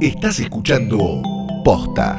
Estás escuchando Posta.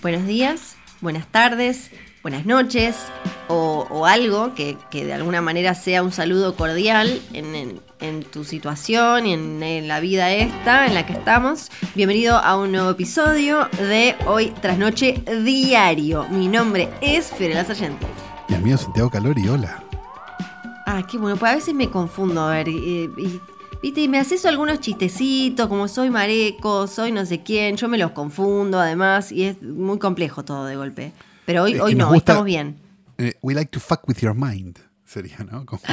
Buenos días, buenas tardes, buenas noches o, o algo que, que de alguna manera sea un saludo cordial en, en- en tu situación y en, en la vida esta en la que estamos. Bienvenido a un nuevo episodio de Hoy tras Noche Diario. Mi nombre es Fiorella Sargento. Y el mío Santiago Calori, hola. Ah, qué bueno, pues a veces me confundo, a ver, y, y- viste, y me haces algunos chistecitos, como soy mareco, soy no sé quién, yo me los confundo además, y es muy complejo todo de golpe. Pero hoy, Es hoy no, hoy estamos bien. Eh, we like to fuck with your mind, sería, ¿no? Como que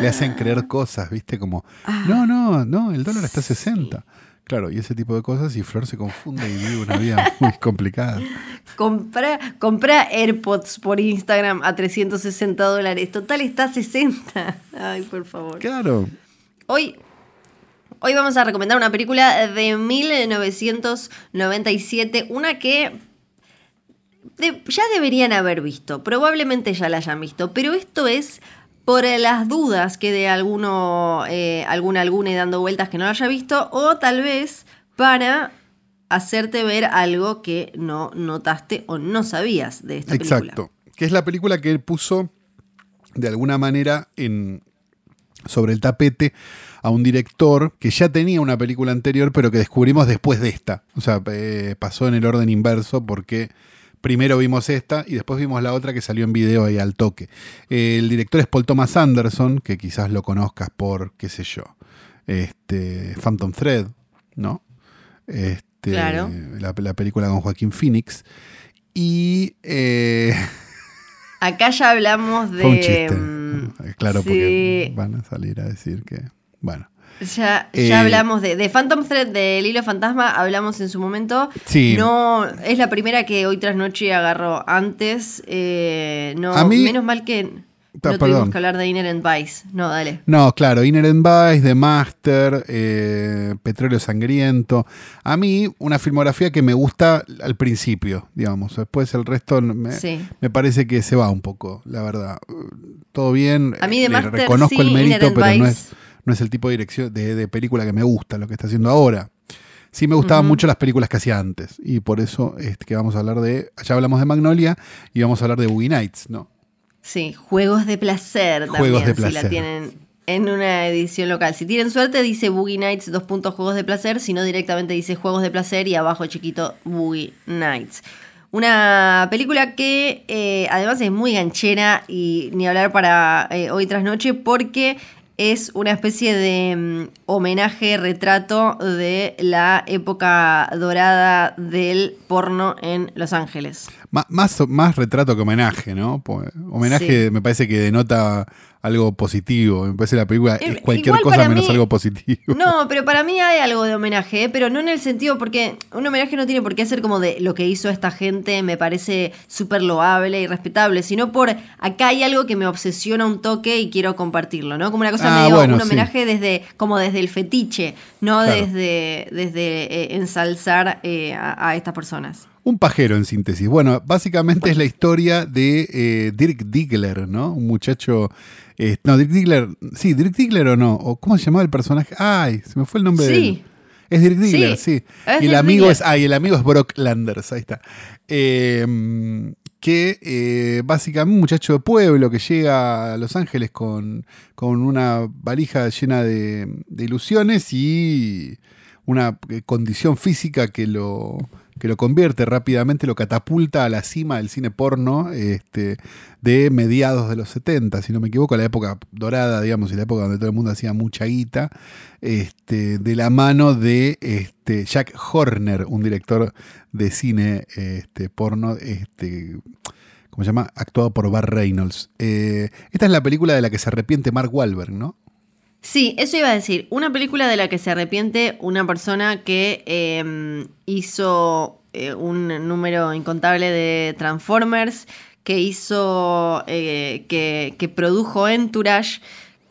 le hacen creer cosas, ¿viste? Como, Ah, no, no, no, el dólar está a 60. Claro, y ese tipo de cosas, y Flor se confunde y vive una vida muy complicada. Compra, compra AirPods por Instagram a 360 dólares. Total está a 60. Ay, por favor. Claro, Hoy, hoy vamos a recomendar una película de 1997, una que ya deberían haber visto, probablemente ya la hayan visto, pero esto es por las dudas que de alguno, eh, algún algune dando vueltas que no lo haya visto, o tal vez para hacerte ver algo que no notaste o no sabías de esta película. exacto. Que es la película que él puso de alguna manera en sobre el tapete a un director que ya tenía una película anterior, pero que descubrimos después de esta. O sea, eh, pasó en el orden inverso porque primero vimos esta y después vimos la otra que salió en video ahí al toque. El director es Paul Thomas Anderson, que quizás lo conozcas por, qué sé yo, este, Phantom Thread, ¿no? Este, Claro. La, la película con Joaquín Phoenix. Y eh, Acá ya hablamos de... fue un chiste. mm, Claro, porque sí. van a salir a decir que. Bueno. Ya, Eh, ya hablamos de, de Phantom Thread, del hilo fantasma, hablamos en su momento. Sí. No, es la primera que hoy tras noche agarro antes. eh, no, A mí- menos mal que Ta- no perdón. tuvimos que hablar de Inherent Vice. No, dale. No, claro, Inherent Vice, The Master, eh, Petróleo Sangriento. A mí, una filmografía que me gusta al principio, digamos. Después el resto me, Sí. me parece que se va un poco, la verdad. Todo bien. A mí The Master reconozco sí, el mérito, Inherent pero no es, no es el tipo de dirección de, de película que me gusta, lo que está haciendo ahora. Sí me gustaban mucho las películas que hacía antes. Y por eso es que vamos a hablar de. Ya hablamos de Magnolia y vamos a hablar de Boogie Nights, ¿no? Sí, juegos de placer Juegos también, de si la placer. tienen en una edición local. Si tienen suerte, dice Boogie Nights, dos puntos juegos de placer, si no directamente dice juegos de placer y abajo chiquito Boogie Nights. Una película que eh, además es muy ganchera y ni hablar para eh, hoy tras noche porque es una especie de mm, homenaje, retrato de la época dorada del porno en Los Ángeles. Má- Más, más retrato que homenaje, ¿no? Homenaje Sí. me parece que denota algo positivo. Me parece que la película Eh, es cualquier igual cosa menos mí- algo positivo. No, pero para mí hay algo de homenaje, ¿eh? pero no en el sentido porque un homenaje no tiene por qué ser como de lo que hizo esta gente, me parece súper loable y respetable, sino por acá hay algo que me obsesiona un toque y quiero compartirlo, ¿no? Como una cosa Ah, medio, bueno, un sí. homenaje desde, como desde el fetiche, no Claro. desde, desde eh, ensalzar eh, a, a estas personas. Un pajero en síntesis. Bueno, básicamente es la historia de eh, Dirk Diggler, ¿no? Un muchacho. eh, no, Dirk Diggler. Sí, Dirk Diggler o no. ¿O ¿Cómo se llamaba el personaje? Ay, se me fue el nombre de Sí. él. Es Dirk Diggler, Sí, y el Dirk amigo Diggler. es. Ah, y el amigo es Brock Landers, ahí está. Eh, que eh, básicamente un muchacho de pueblo que llega a Los Ángeles con, con una valija llena de, de ilusiones y una eh, condición física que lo, que lo convierte rápidamente, lo catapulta a la cima del cine porno este, de mediados de los 70, si no me equivoco, la época dorada, digamos, y la época donde todo el mundo hacía mucha guita, este, de la mano de este, Jack Horner, un director de cine este, porno, este, ¿cómo se llama? Actuado por Bar Reynolds. Eh, esta es la película de la que se arrepiente Mark Wahlberg, ¿no? Sí, eso iba a decir. Una película de la que se arrepiente una persona que eh, hizo eh, un número incontable de Transformers, que hizo, eh, que, que produjo Entourage,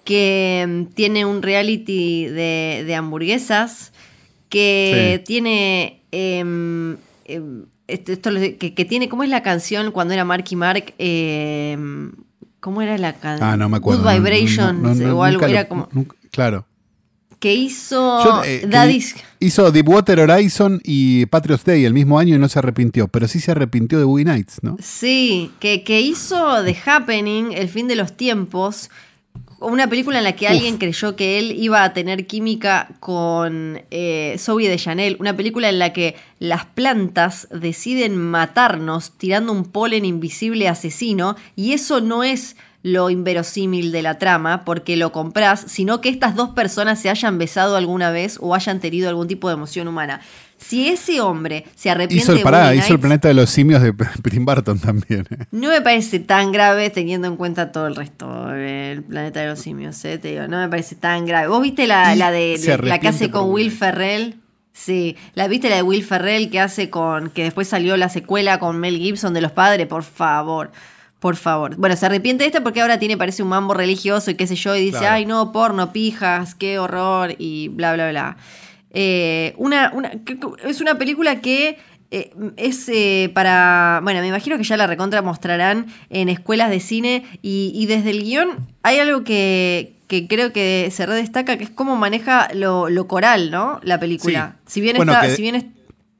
que mm, tiene un reality de, de hamburguesas, que Sí. tiene em, em, esto, que, que tiene, ¿cómo es la canción cuando era Marky Mark? Eh, ¿Cómo era la canción? Ah, no me acuerdo. Good no, Vibrations no, no, o algo. lo- Era como. nunca- claro. Que hizo Yo, eh, que Daddy's. Hizo Deepwater Horizon y Patriots Day el mismo año y no se arrepintió, pero sí se arrepintió de Boogie Nights, ¿no? Sí, que, que hizo The Happening, El fin de los tiempos, una película en la que alguien creyó que él iba a tener química con eh, Zoe de Chanel, una película en la que las plantas deciden matarnos tirando un polen invisible asesino y eso no es lo inverosímil de la trama porque lo compras, sino que estas dos personas se hayan besado alguna vez o hayan tenido algún tipo de emoción humana. Si ese hombre se arrepiente Hizo el, de pará, hizo el planeta de los simios de Tim Burton también. ¿eh? no me parece tan grave teniendo en cuenta todo el resto del planeta de los simios, ¿eh? Te digo, no me parece tan grave. ¿Vos viste la, la de, la que hace con Will Will. Ferrell? Sí, la viste la de Will Ferrell que hace con que después salió la secuela con Mel Gibson de los padres, por favor. Por favor. Bueno, se arrepiente de esta porque ahora tiene, parece un mambo religioso y qué sé yo, y dice, Claro. ay no, porno, pijas, qué horror, y bla, bla, bla. Eh, una, una, es una película que eh, es eh, para. Bueno, me imagino que ya la recontra mostrarán en escuelas de cine. Y, y desde el guion hay algo que, que creo que se redestaca, que es cómo maneja lo, lo coral, ¿no? La película. Sí. Si bien Bueno, está. que- Si bien es-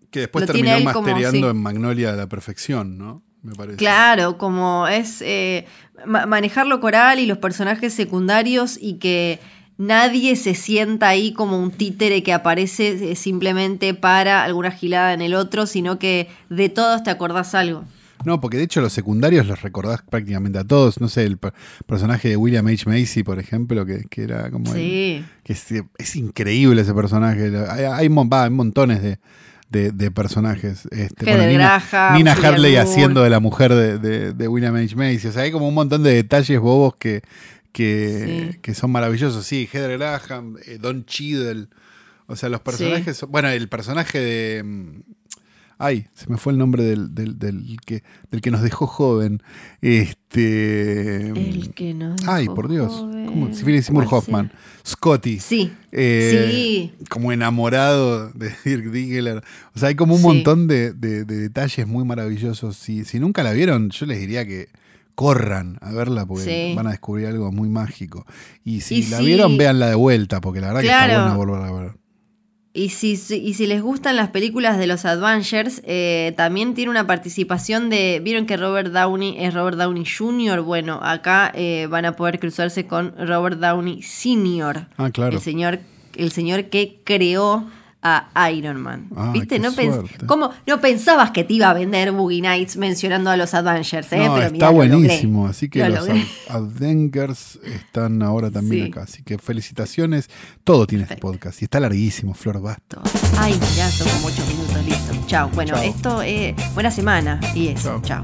Que después terminó él como- sí. en Magnolia a la perfección, ¿no? Me parece. Claro, como es eh, ma- manejar lo coral y los personajes secundarios y que nadie se sienta ahí como un títere que aparece eh, simplemente para alguna gilada en el otro, sino que de todos te acordás algo. No, porque de hecho los secundarios los recordás prácticamente a todos. No sé, el per- personaje de William H. Macy, por ejemplo, que, que era como... el- Sí. que es, es increíble ese personaje. Hay, hay, hay montones de, de- de personajes. Este, Heather Nina, Graham, Nina Moore. haciendo de la mujer de, de- de William H. Macy. O sea, hay como un montón de detalles bobos que, que, Sí. que son maravillosos. Sí, Heather Graham, eh, Don Cheadle. O sea, los personajes. son- Bueno, el personaje de. mm, Ay, se me fue el nombre del, del, del que, del que nos dejó joven. Este. El que no. Ay, por Dios. ¿Cómo? Philip Seymour Hoffman. Scotty. Sí. Eh, Sí. Como enamorado de Dirk Diggler. O sea, hay como un Sí. montón de, de- de detalles muy maravillosos. Si, si nunca la vieron, yo les diría que corran a verla porque Sí. van a descubrir algo muy mágico. Y si Y la vieron, véanla de vuelta porque la verdad que está buena volverla a ver. Y si, si- y si les gustan las películas de los Avengers, eh, también tiene una participación de. ¿Vieron que Robert Downey es Robert Downey Jr.? Bueno, acá eh, van a poder cruzarse con Robert Downey Sr. Ah, claro. El señor, el señor que creó a Iron Man. Ah, ¿Viste? No, pens-. ¿Cómo? no pensabas que te iba a vender Boogie Nights mencionando a los Avengers, ¿eh? No, Pero está mirá, lo buenísimo. Así que Lo los Avengers están ahora también Sí. acá. Así que felicitaciones. Todo tiene este podcast. Y está larguísimo, Flor Basta. Ay, ya son como 8 minutos, listo. Chao. Bueno, esto es. Buena semana. Y eso. Chao.